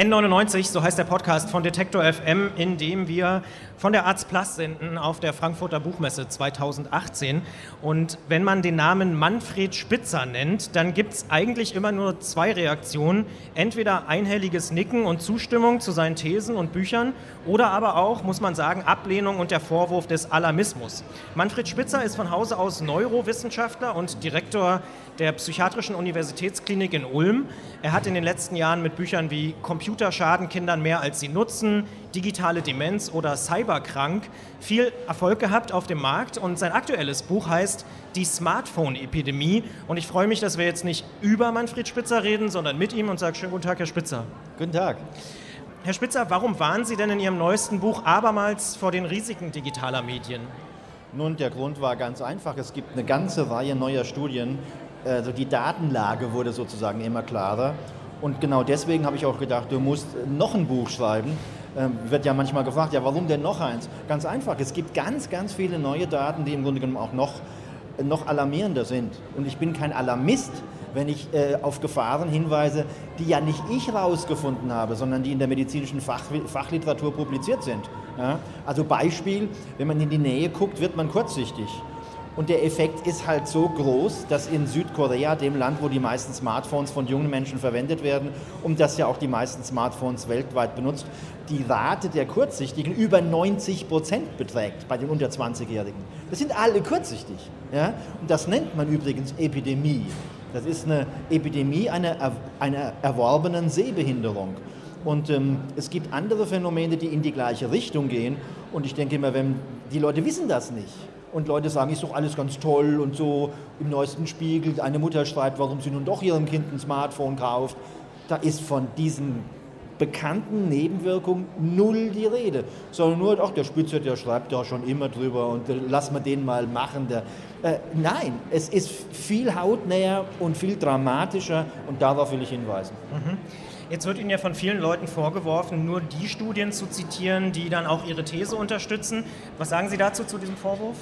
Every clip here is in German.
N99, so heißt der Podcast von Detektor FM, in dem wir von der Arzt Plus senden auf der Frankfurter Buchmesse 2018. Und wenn man den Namen Manfred Spitzer nennt, dann gibt es eigentlich immer nur zwei Reaktionen. Entweder einhelliges Nicken und Zustimmung zu seinen Thesen und Büchern oder aber auch, muss man sagen, Ablehnung und der Vorwurf des Alarmismus. Manfred Spitzer ist von Hause aus Neurowissenschaftler und Direktor der Psychiatrischen Universitätsklinik in Ulm. Er hat in den letzten Jahren mit Büchern wie Computer schaden Kindern mehr als sie nutzen, digitale Demenz oder Cyberkrank viel Erfolg gehabt auf dem Markt und sein aktuelles Buch heißt Die Smartphone-Epidemie und ich freue mich, dass wir jetzt nicht über Manfred Spitzer reden, sondern mit ihm und sage schönen guten Tag, Herr Spitzer. Guten Tag. Herr Spitzer, warum waren Sie denn in Ihrem neuesten Buch abermals vor den Risiken digitaler Medien? Nun, der Grund war ganz einfach. Es gibt eine ganze Reihe neuer Studien. Also die Datenlage wurde sozusagen immer klarer. Und genau deswegen habe ich auch gedacht, du musst noch ein Buch schreiben. Ähm, wird ja manchmal gefragt, ja, warum denn noch eins? Ganz einfach, es gibt ganz, ganz viele neue Daten, die im Grunde genommen auch noch, noch alarmierender sind. Und ich bin kein Alarmist, wenn ich äh, auf Gefahren hinweise, die ja nicht ich rausgefunden habe, sondern die in der medizinischen Fach, Fachliteratur publiziert sind. Ja? Also Beispiel, wenn man in die Nähe guckt, wird man kurzsichtig. Und der Effekt ist halt so groß, dass in Südkorea, dem Land, wo die meisten Smartphones von jungen Menschen verwendet werden und das ja auch die meisten Smartphones weltweit benutzt, die Rate der Kurzsichtigen über 90 Prozent beträgt bei den unter 20-Jährigen. Das sind alle kurzsichtig. Ja? Und das nennt man übrigens Epidemie. Das ist eine Epidemie einer, einer erworbenen Sehbehinderung. Und ähm, es gibt andere Phänomene, die in die gleiche Richtung gehen. Und ich denke immer, wenn die Leute wissen das nicht und Leute sagen, ist doch alles ganz toll und so im neuesten Spiegel, eine Mutter schreibt, warum sie nun doch ihrem Kind ein Smartphone kauft. Da ist von diesen bekannten Nebenwirkungen null die Rede, sondern nur, ach, der Spitzer, der schreibt ja schon immer drüber und äh, lass mal den mal machen. Der, äh, nein, es ist viel hautnäher und viel dramatischer und darauf will ich hinweisen. Mhm. Jetzt wird Ihnen ja von vielen Leuten vorgeworfen, nur die Studien zu zitieren, die dann auch Ihre These unterstützen. Was sagen Sie dazu, zu diesem Vorwurf?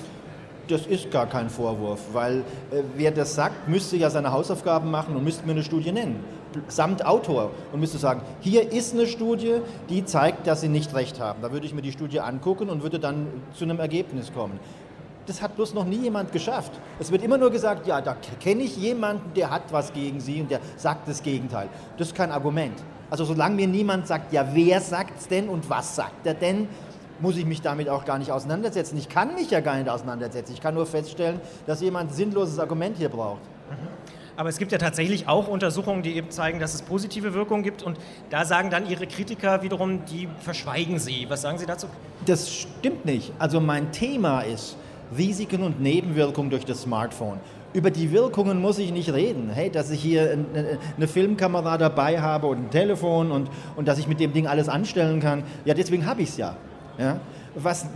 Das ist gar kein Vorwurf, weil äh, wer das sagt, müsste ja seine Hausaufgaben machen und müsste mir eine Studie nennen, samt Autor und müsste sagen, hier ist eine Studie, die zeigt, dass Sie nicht recht haben. Da würde ich mir die Studie angucken und würde dann zu einem Ergebnis kommen. Das hat bloß noch nie jemand geschafft. Es wird immer nur gesagt, ja, da kenne ich jemanden, der hat was gegen Sie und der sagt das Gegenteil. Das ist kein Argument. Also solange mir niemand sagt, ja, wer sagt es denn und was sagt er denn, muss ich mich damit auch gar nicht auseinandersetzen. Ich kann mich ja gar nicht auseinandersetzen. Ich kann nur feststellen, dass jemand ein sinnloses Argument hier braucht. Mhm. Aber es gibt ja tatsächlich auch Untersuchungen, die eben zeigen, dass es positive Wirkungen gibt. Und da sagen dann Ihre Kritiker wiederum, die verschweigen Sie. Was sagen Sie dazu? Das stimmt nicht. Also mein Thema ist, Risiken und Nebenwirkungen durch das Smartphone. Über die Wirkungen muss ich nicht reden. Hey, dass ich hier eine Filmkamera dabei habe und ein Telefon und, und dass ich mit dem Ding alles anstellen kann, ja, deswegen habe ich es ja. Ja. Was,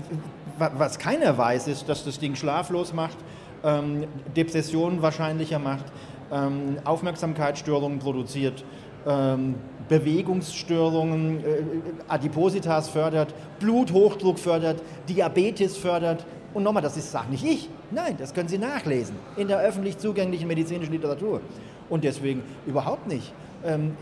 was keiner weiß, ist, dass das Ding schlaflos macht, ähm, Depressionen wahrscheinlicher macht, ähm, Aufmerksamkeitsstörungen produziert, ähm, Bewegungsstörungen, äh, Adipositas fördert, Bluthochdruck fördert, Diabetes fördert, und nochmal, das ist sag nicht ich. Nein, das können Sie nachlesen in der öffentlich zugänglichen medizinischen Literatur. Und deswegen überhaupt nicht. Ähm,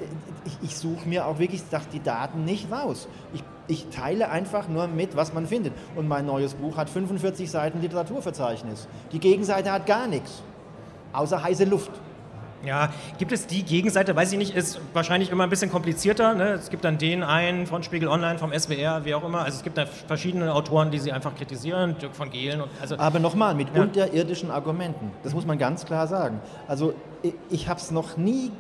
ich, ich suche mir auch wirklich die Daten nicht raus. Ich, ich teile einfach nur mit, was man findet. Und mein neues Buch hat 45 Seiten Literaturverzeichnis. Die Gegenseite hat gar nichts, außer heiße Luft. Ja, gibt es die Gegenseite, weiß ich nicht, ist wahrscheinlich immer ein bisschen komplizierter. Ne? Es gibt dann den einen von Spiegel Online, vom SWR, wie auch immer. Also es gibt da verschiedene Autoren, die sie einfach kritisieren, Dirk von Gehlen. Und, also Aber nochmal, mit ja. unterirdischen Argumenten. Das muss man ganz klar sagen. Also ich, habe es noch nie,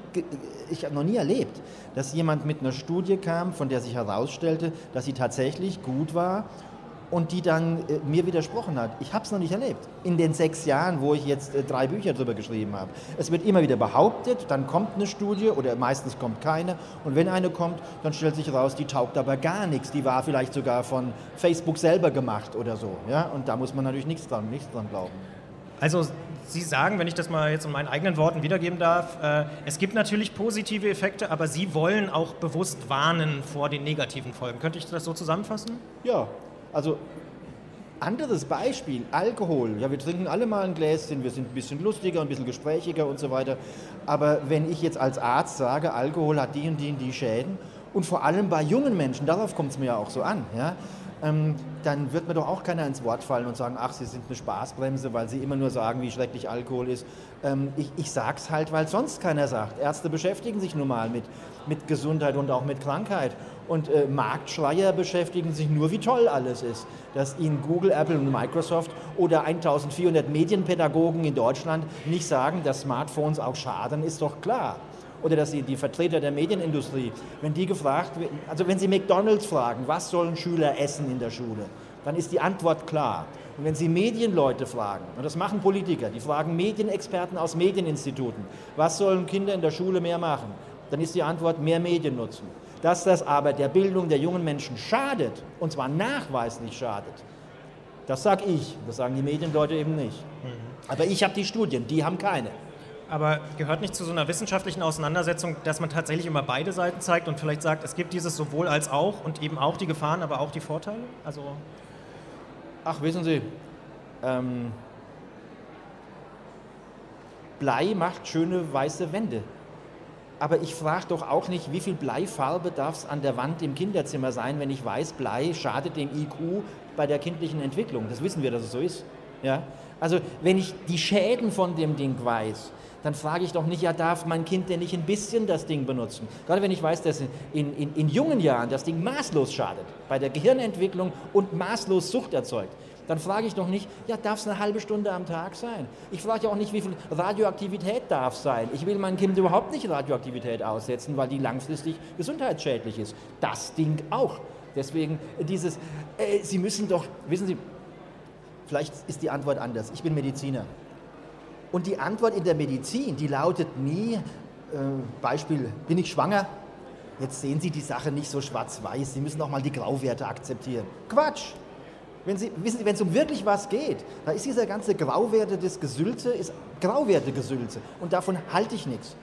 ich habe noch nie erlebt, dass jemand mit einer Studie kam, von der sich herausstellte, dass sie tatsächlich gut war und die dann äh, mir widersprochen hat. Ich habe es noch nicht erlebt. In den sechs Jahren, wo ich jetzt äh, drei Bücher darüber geschrieben habe. Es wird immer wieder behauptet, dann kommt eine Studie oder meistens kommt keine. Und wenn eine kommt, dann stellt sich heraus, die taugt aber gar nichts. Die war vielleicht sogar von Facebook selber gemacht oder so. Ja? Und da muss man natürlich nichts dran, nichts dran glauben. Also Sie sagen, wenn ich das mal jetzt in meinen eigenen Worten wiedergeben darf, äh, es gibt natürlich positive Effekte, aber Sie wollen auch bewusst warnen vor den negativen Folgen. Könnte ich das so zusammenfassen? Ja, also Anderes Beispiel, Alkohol. Ja, wir trinken alle mal ein Gläschen, wir sind ein bisschen lustiger, ein bisschen gesprächiger und so weiter. Aber wenn ich jetzt als Arzt sage, Alkohol hat die und die und die Schäden, und vor allem bei jungen Menschen, darauf kommt es mir ja auch so an, ja, ähm, dann wird mir doch auch keiner ins Wort fallen und sagen, ach, Sie sind eine Spaßbremse, weil Sie immer nur sagen, wie schrecklich Alkohol ist. Ähm, ich ich sage es halt, weil sonst keiner sagt. Ärzte beschäftigen sich nun mal mit, mit Gesundheit und auch mit Krankheit. Und äh, Marktschreier beschäftigen sich nur, wie toll alles ist. Dass ihnen Google, Apple und Microsoft oder 1400 Medienpädagogen in Deutschland nicht sagen, dass Smartphones auch schaden, ist doch klar oder dass die, die Vertreter der Medienindustrie, wenn die gefragt werden, also wenn sie McDonalds fragen, was sollen Schüler essen in der Schule, dann ist die Antwort klar. Und wenn Sie Medienleute fragen, und das machen Politiker, die fragen Medienexperten aus Medieninstituten, was sollen Kinder in der Schule mehr machen, dann ist die Antwort mehr Medien nutzen. Dass das aber der Bildung der jungen Menschen schadet, und zwar nachweislich schadet, das sage ich, das sagen die Medienleute eben nicht. Mhm. Aber ich habe die Studien, die haben keine. Aber gehört nicht zu so einer wissenschaftlichen Auseinandersetzung, dass man tatsächlich immer beide Seiten zeigt und vielleicht sagt, es gibt dieses sowohl als auch und eben auch die Gefahren, aber auch die Vorteile? Also Ach, wissen Sie, ähm, Blei macht schöne weiße Wände. Aber ich frage doch auch nicht, wie viel Bleifarbe darf es an der Wand im Kinderzimmer sein, wenn ich weiß, Blei schadet dem IQ bei der kindlichen Entwicklung. Das wissen wir, dass es so ist. Ja? Also wenn ich die Schäden von dem Ding weiß, dann frage ich doch nicht, ja, darf mein Kind denn nicht ein bisschen das Ding benutzen? Gerade wenn ich weiß, dass in, in, in jungen Jahren das Ding maßlos schadet, bei der Gehirnentwicklung und maßlos Sucht erzeugt, dann frage ich doch nicht, ja, darf es eine halbe Stunde am Tag sein? Ich frage ja auch nicht, wie viel Radioaktivität darf sein. Ich will mein Kind überhaupt nicht Radioaktivität aussetzen, weil die langfristig gesundheitsschädlich ist. Das Ding auch. Deswegen dieses, äh, Sie müssen doch, wissen Sie, vielleicht ist die Antwort anders. Ich bin Mediziner. Und die Antwort in der Medizin, die lautet nie, äh, Beispiel, bin ich schwanger? Jetzt sehen Sie die Sache nicht so schwarz-weiß, Sie müssen auch mal die Grauwerte akzeptieren. Quatsch! Wenn Sie, wissen Sie, wenn es um wirklich was geht, da ist dieser ganze Grauwerte des Gesülze, ist Grauwerte-Gesülze. Und davon halte ich nichts.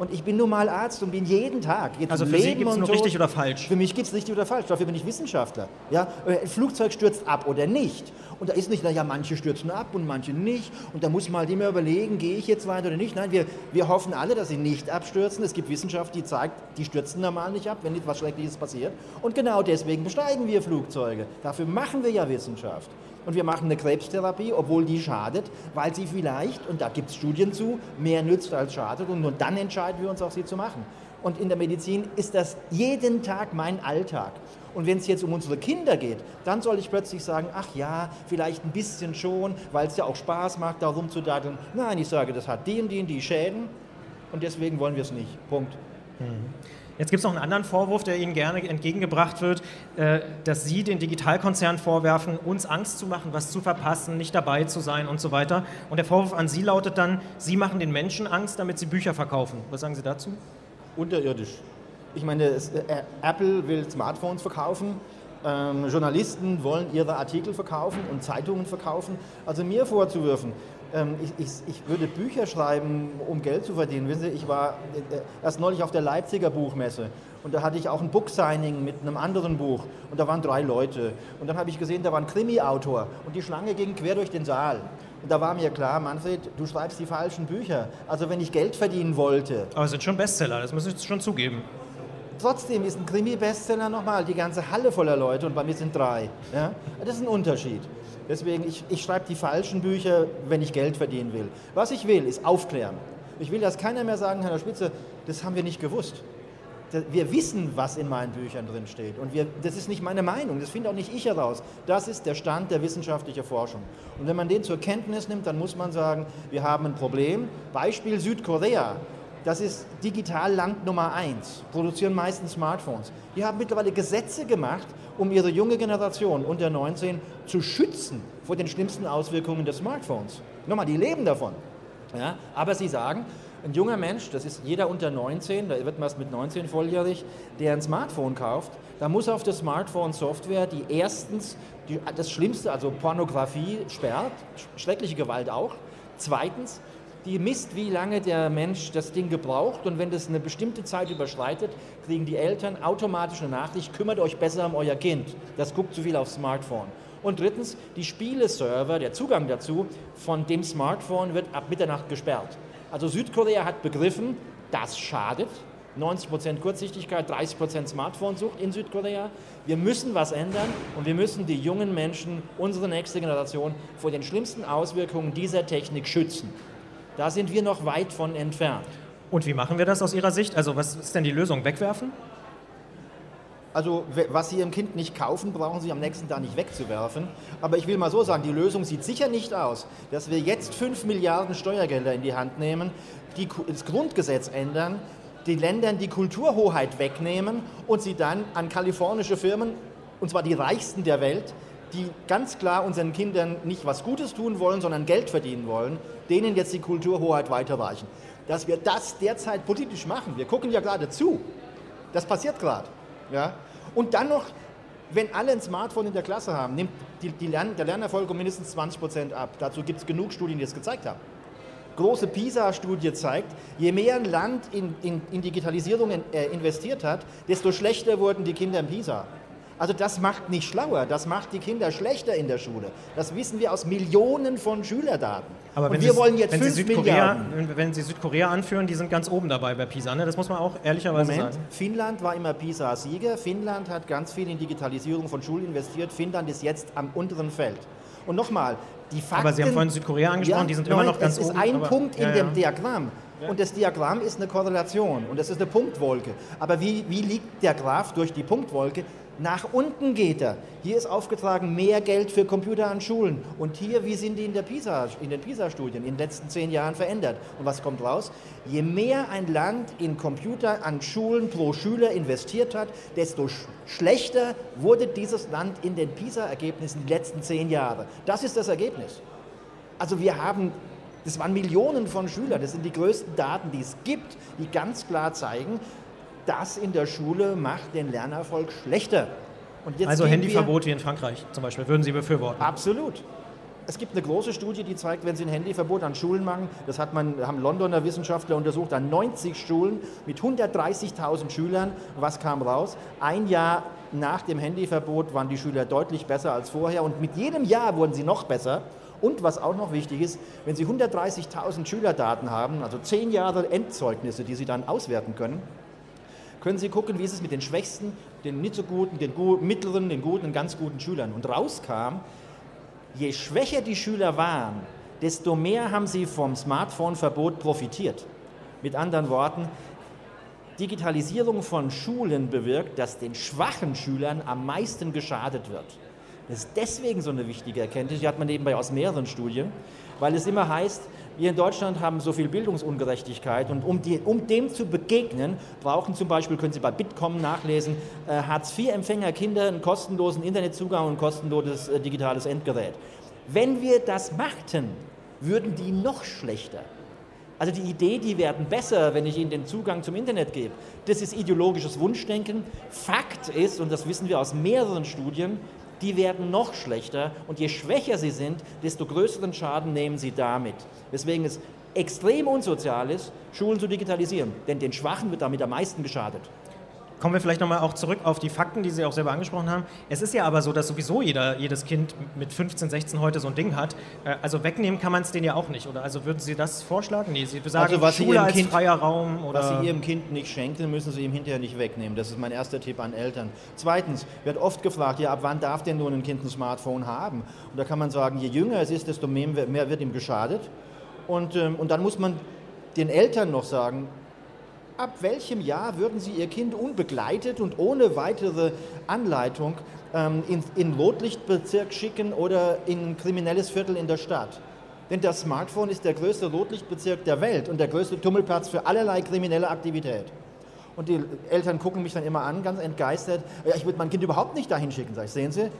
Und ich bin nun mal Arzt und bin jeden Tag. Also für Leben Sie gibt es nur richtig oder falsch? Für mich gibt es richtig oder falsch. Dafür bin ich Wissenschaftler. Ja? Ein Flugzeug stürzt ab oder nicht. Und da ist nicht, naja, manche stürzen ab und manche nicht. Und da muss man halt immer überlegen, gehe ich jetzt weiter oder nicht. Nein, wir, wir hoffen alle, dass sie nicht abstürzen. Es gibt Wissenschaft, die zeigt, die stürzen normal nicht ab, wenn etwas Schreckliches passiert. Und genau deswegen besteigen wir Flugzeuge. Dafür machen wir ja Wissenschaft. Und wir machen eine Krebstherapie, obwohl die schadet, weil sie vielleicht, und da gibt es Studien zu, mehr nützt als schadet. Und nur dann entscheiden wir uns auch, sie zu machen. Und in der Medizin ist das jeden Tag mein Alltag. Und wenn es jetzt um unsere Kinder geht, dann soll ich plötzlich sagen, ach ja, vielleicht ein bisschen schon, weil es ja auch Spaß macht, da rumzudaddeln. Nein, ich sage, das hat die und die Schäden und deswegen wollen wir es nicht. Punkt. Mhm. Jetzt gibt es noch einen anderen Vorwurf, der Ihnen gerne entgegengebracht wird, äh, dass Sie den Digitalkonzernen vorwerfen, uns Angst zu machen, was zu verpassen, nicht dabei zu sein und so weiter. Und der Vorwurf an Sie lautet dann, Sie machen den Menschen Angst, damit sie Bücher verkaufen. Was sagen Sie dazu? Unterirdisch. Ich meine, äh, Apple will Smartphones verkaufen, ähm, Journalisten wollen ihre Artikel verkaufen und Zeitungen verkaufen. Also mir vorzuwürfen, ähm, ich, ich, ich, würde Bücher schreiben, um Geld zu verdienen. Wissen Sie, ich war äh, erst neulich auf der Leipziger Buchmesse und da hatte ich auch ein Book-Signing mit einem anderen Buch und da waren drei Leute. Und dann habe ich gesehen, da war ein Krimi-Autor und die Schlange ging quer durch den Saal. Und da war mir klar, Manfred, du schreibst die falschen Bücher. Also wenn ich Geld verdienen wollte. Aber es sind schon Bestseller, das muss ich schon zugeben. Trotzdem ist ein Krimi-Bestseller nochmal die ganze Halle voller Leute und bei mir sind drei. Ja? Das ist ein Unterschied. Deswegen, ich, ich schreibe die falschen Bücher, wenn ich Geld verdienen will. Was ich will, ist aufklären. Ich will, dass keiner mehr sagen, Herr Spitze, das haben wir nicht gewusst. Wir wissen, was in meinen Büchern drin steht. Und wir, das ist nicht meine Meinung, das finde auch nicht ich heraus. Das ist der Stand der wissenschaftlichen Forschung. Und wenn man den zur Kenntnis nimmt, dann muss man sagen, wir haben ein Problem. Beispiel Südkorea. Das ist Digitalland Nummer eins, produzieren meistens Smartphones. Die haben mittlerweile Gesetze gemacht, um ihre junge Generation unter 19 zu schützen vor den schlimmsten Auswirkungen des Smartphones. Nochmal, die leben davon. Ja, aber sie sagen, ein junger Mensch, das ist jeder unter 19, da wird man mit 19 volljährig, der ein Smartphone kauft, da muss auf das Smartphone Software, die erstens die, das Schlimmste, also Pornografie sperrt, schreckliche Gewalt auch, zweitens die misst, wie lange der Mensch das Ding gebraucht und wenn das eine bestimmte Zeit überschreitet, kriegen die Eltern automatisch eine Nachricht, kümmert euch besser um euer Kind, das guckt zu viel aufs Smartphone. Und drittens, die Spieleserver, der Zugang dazu von dem Smartphone wird ab Mitternacht gesperrt. Also Südkorea hat begriffen, das schadet. 90% Kurzsichtigkeit, 30% Smartphone-Sucht in Südkorea. Wir müssen was ändern und wir müssen die jungen Menschen, unsere nächste Generation, vor den schlimmsten Auswirkungen dieser Technik schützen. Da sind wir noch weit von entfernt. Und wie machen wir das aus Ihrer Sicht? Also was ist denn die Lösung? Wegwerfen? Also was Sie Ihrem Kind nicht kaufen, brauchen Sie am nächsten Tag nicht wegzuwerfen. Aber ich will mal so sagen, die Lösung sieht sicher nicht aus, dass wir jetzt 5 Milliarden Steuergelder in die Hand nehmen, die das Grundgesetz ändern, die Ländern die Kulturhoheit wegnehmen und sie dann an kalifornische Firmen, und zwar die reichsten der Welt, die ganz klar unseren Kindern nicht was Gutes tun wollen, sondern Geld verdienen wollen, denen jetzt die Kulturhoheit weiterreichen. Dass wir das derzeit politisch machen, wir gucken ja gerade zu, das passiert gerade. Ja? Und dann noch, wenn alle ein Smartphone in der Klasse haben, nimmt die, die Lern, der Lernerfolg um mindestens 20 Prozent ab. Dazu gibt es genug Studien, die das gezeigt haben. Große PISA-Studie zeigt, je mehr ein Land in, in, in Digitalisierung in, äh, investiert hat, desto schlechter wurden die Kinder im PISA. Also das macht nicht schlauer, das macht die Kinder schlechter in der Schule. Das wissen wir aus Millionen von Schülerdaten. Aber Und wir Sie, wollen jetzt wenn 5 Sie Milliarden. Wenn, Sie Südkorea anführen, die sind ganz oben dabei bei PISA. Ne? Das muss man auch ehrlicherweise Moment, sagen. Finnland war immer PISA-Sieger. Finnland hat ganz viel in Digitalisierung von Schulen investiert. Finnland ist jetzt am unteren Feld. Und nochmal, die Fakten... Aber Sie haben vorhin Südkorea angesprochen, die sind immer noch ganz es ist oben, ein aber- Punkt in ja, dem ja. Diagramm. Und das Diagramm ist eine Korrelation und das ist eine Punktwolke. Aber wie, wie liegt der Graph durch die Punktwolke? Nach unten geht er. Hier ist aufgetragen mehr Geld für Computer an Schulen. Und hier, wie sind die in, der PISA, in den PISA-Studien in den letzten zehn Jahren verändert? Und was kommt raus? Je mehr ein Land in Computer an Schulen pro Schüler investiert hat, desto sch schlechter wurde dieses Land in den PISA-Ergebnissen die letzten zehn Jahre. Das ist das Ergebnis. Also wir haben, das waren Millionen von Schülern, das sind die größten Daten, die es gibt, die ganz klar zeigen, das in der Schule macht den Lernerfolg schlechter. Und jetzt Also Handyverbot wie in Frankreich zum Beispiel, würden Sie befürworten? Absolut. Es gibt eine große Studie, die zeigt, wenn Sie ein Handyverbot an Schulen machen, das hat man, haben Londoner Wissenschaftler untersucht, an 90 Schulen mit 130.000 Schülern. Was kam raus? Ein Jahr nach dem Handyverbot waren die Schüler deutlich besser als vorher und mit jedem Jahr wurden sie noch besser. Und was auch noch wichtig ist, wenn Sie 130.000 Schülerdaten haben, also 10 Jahre Endzeugnisse, die Sie dann auswerten können, können Sie gucken, wie ist es mit den schwächsten, den nicht so guten, den gu mittleren, den guten und ganz guten Schülern. Und rauskam, je schwächer die Schüler waren, desto mehr haben sie vom Smartphone-Verbot profitiert. Mit anderen Worten, Digitalisierung von Schulen bewirkt, dass den schwachen Schülern am meisten geschadet wird. Das ist deswegen so eine wichtige Erkenntnis, die hat man nebenbei aus mehreren Studien, weil es immer heißt, wir in Deutschland haben so viel Bildungsungerechtigkeit und um, die, um dem zu begegnen, brauchen zum Beispiel, können Sie bei Bitkom nachlesen, äh, Hartz-IV-Empfänger Kinder einen kostenlosen Internetzugang und ein kostenloses äh, digitales Endgerät. Wenn wir das machten, würden die noch schlechter. Also die Idee, die werden besser, wenn ich ihnen den Zugang zum Internet gebe. Das ist ideologisches Wunschdenken. Fakt ist, und das wissen wir aus mehreren Studien, die werden noch schlechter und je schwächer sie sind, desto größeren Schaden nehmen sie damit. Deswegen es extrem unsozial ist, Schulen zu digitalisieren, denn den Schwachen wird damit am meisten geschadet. Kommen wir vielleicht nochmal auch zurück auf die Fakten, die Sie auch selber angesprochen haben. Es ist ja aber so, dass sowieso jeder, jedes Kind mit 15, 16 heute so ein Ding hat. Äh, Also wegnehmen kann man es denen ja auch nicht, oder? Also würden Sie das vorschlagen? Nee, Sie sagen Also was Sie Schule Ihrem als Kind- freier Raum oder... Was Sie Ihrem Kind nicht schenken, müssen Sie ihm hinterher nicht wegnehmen. Das ist mein erster Tipp an Eltern. Zweitens wird oft gefragt, ja, ab wann darf denn nun ein Kind ein Smartphone haben? Und da kann man sagen, je jünger es ist, desto mehr, mehr wird ihm geschadet. Und, ähm, und dann muss man den Eltern noch sagen, ab welchem Jahr würden Sie Ihr Kind unbegleitet und ohne weitere Anleitung ähm, in, in Rotlichtbezirk schicken oder in ein kriminelles Viertel in der Stadt? Denn das Smartphone ist der größte Rotlichtbezirk der Welt und der größte Tummelplatz für allerlei kriminelle Aktivität. Und die Eltern gucken mich dann immer an, ganz entgeistert. Ja, ich würde mein Kind überhaupt nicht dahin schicken. Sag ich, sehen Sie,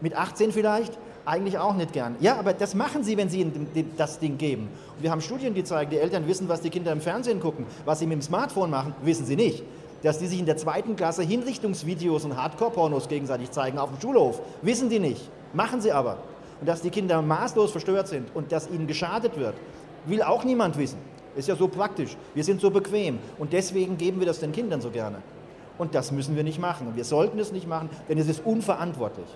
mit 18 vielleicht? Eigentlich auch nicht gern. Ja, aber das machen sie, wenn sie ihnen das Ding geben. Und wir haben Studien, die zeigen, die Eltern wissen, was die Kinder im Fernsehen gucken. Was sie mit dem Smartphone machen, wissen sie nicht. Dass die sich in der zweiten Klasse Hinrichtungsvideos und Hardcore-Pornos gegenseitig zeigen auf dem Schulhof, wissen die nicht. Machen sie aber. Und dass die Kinder maßlos verstört sind und dass ihnen geschadet wird, will auch niemand wissen. Ist ja so praktisch. Wir sind so bequem. Und deswegen geben wir das den Kindern so gerne. Und das müssen wir nicht machen. Und wir sollten es nicht machen, denn es ist unverantwortlich.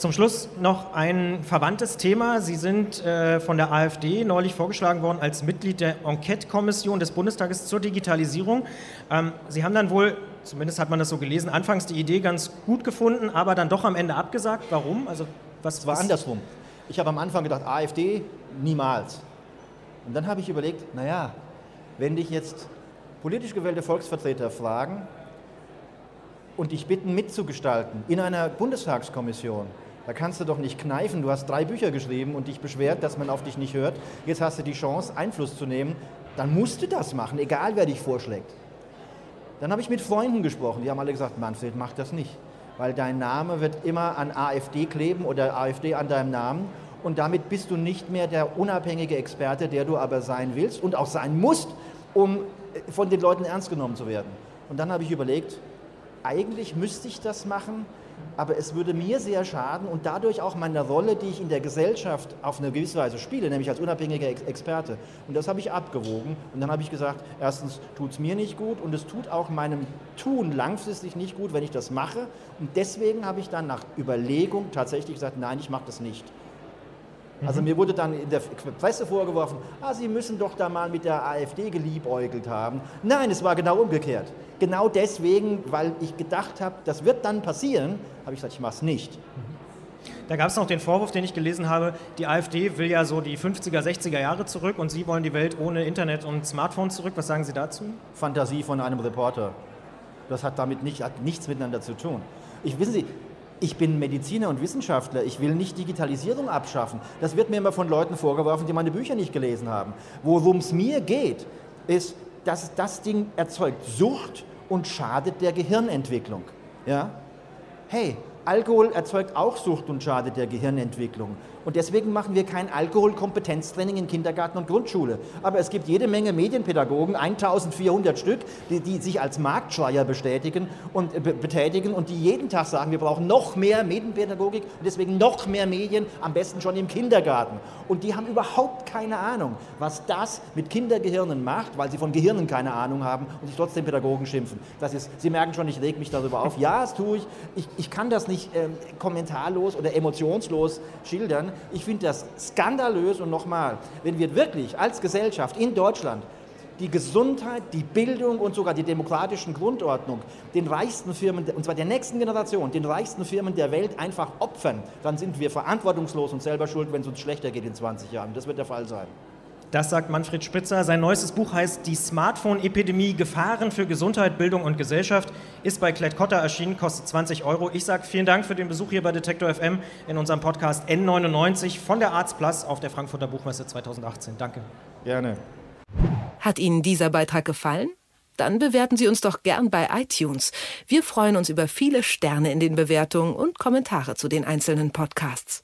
Zum Schluss noch ein verwandtes Thema. Sie sind äh, von der AfD neulich vorgeschlagen worden als Mitglied der Enquete-Kommission des Bundestages zur Digitalisierung. Ähm, Sie haben dann wohl, zumindest hat man das so gelesen, anfangs die Idee ganz gut gefunden, aber dann doch am Ende abgesagt. Warum? Also, was, war andersrum. Ich habe am Anfang gedacht, AfD niemals. Und dann habe ich überlegt, naja, wenn dich jetzt politisch gewählte Volksvertreter fragen und dich bitten mitzugestalten in einer Bundestagskommission, da kannst du doch nicht kneifen. Du hast drei Bücher geschrieben und dich beschwert, dass man auf dich nicht hört. Jetzt hast du die Chance, Einfluss zu nehmen. Dann musst du das machen, egal wer dich vorschlägt. Dann habe ich mit Freunden gesprochen. Die haben alle gesagt, Manfred, mach das nicht. Weil dein Name wird immer an AfD kleben oder AfD an deinem Namen. Und damit bist du nicht mehr der unabhängige Experte, der du aber sein willst und auch sein musst, um von den Leuten ernst genommen zu werden. Und dann habe ich überlegt, eigentlich müsste ich das machen, aber es würde mir sehr schaden und dadurch auch meine Rolle, die ich in der Gesellschaft auf eine gewisse Weise spiele, nämlich als unabhängiger Experte. Und das habe ich abgewogen und dann habe ich gesagt, erstens tut es mir nicht gut und es tut auch meinem Tun langfristig nicht gut, wenn ich das mache. Und deswegen habe ich dann nach Überlegung tatsächlich gesagt, nein, ich mache das nicht. Also mhm. mir wurde dann in der Presse vorgeworfen, ah, Sie müssen doch da mal mit der AfD geliebäugelt haben. Nein, es war genau umgekehrt. Genau deswegen, weil ich gedacht habe, das wird dann passieren, habe ich gesagt, ich mache es nicht. Da gab es noch den Vorwurf, den ich gelesen habe, die AfD will ja so die 50er, 60er Jahre zurück und Sie wollen die Welt ohne Internet und Smartphone zurück. Was sagen Sie dazu? Fantasie von einem Reporter. Das hat damit nicht, hat nichts miteinander zu tun. Ich, wissen Sie, ich bin Mediziner und Wissenschaftler, ich will nicht Digitalisierung abschaffen. Das wird mir immer von Leuten vorgeworfen, die meine Bücher nicht gelesen haben. Worum es mir geht, ist, dass das Ding erzeugt Sucht und schadet der Gehirnentwicklung. Ja? Hey, Alkohol erzeugt auch Sucht und schadet der Gehirnentwicklung. Und deswegen machen wir kein Alkoholkompetenztraining in Kindergarten und Grundschule. Aber es gibt jede Menge Medienpädagogen, 1400 Stück, die, die sich als Marktschreier bestätigen und, äh, betätigen und die jeden Tag sagen, wir brauchen noch mehr Medienpädagogik und deswegen noch mehr Medien, am besten schon im Kindergarten. Und die haben überhaupt keine Ahnung, was das mit Kindergehirnen macht, weil sie von Gehirnen keine Ahnung haben und sich trotzdem Pädagogen schimpfen. Das ist, Sie merken schon, ich reg mich darüber auf. Ja, das tue ich. Ich, ich kann das nicht äh, kommentarlos oder emotionslos schildern. Ich finde das skandalös und nochmal, wenn wir wirklich als Gesellschaft in Deutschland die Gesundheit, die Bildung und sogar die demokratischen Grundordnung den reichsten Firmen, und zwar der nächsten Generation, den reichsten Firmen der Welt einfach opfern, dann sind wir verantwortungslos und selber schuld, wenn es uns schlechter geht in 20 Jahren. Das wird der Fall sein. Das sagt Manfred Spitzer. Sein neuestes Buch heißt Die Smartphone-Epidemie, Gefahren für Gesundheit, Bildung und Gesellschaft, ist bei Klett-Cotta erschienen, kostet 20 Euro. Ich sage vielen Dank für den Besuch hier bei Detektor FM in unserem Podcast N99 von der Arzt Plus auf der Frankfurter Buchmesse 2018. Danke. Gerne. Hat Ihnen dieser Beitrag gefallen? Dann bewerten Sie uns doch gern bei iTunes. Wir freuen uns über viele Sterne in den Bewertungen und Kommentare zu den einzelnen Podcasts.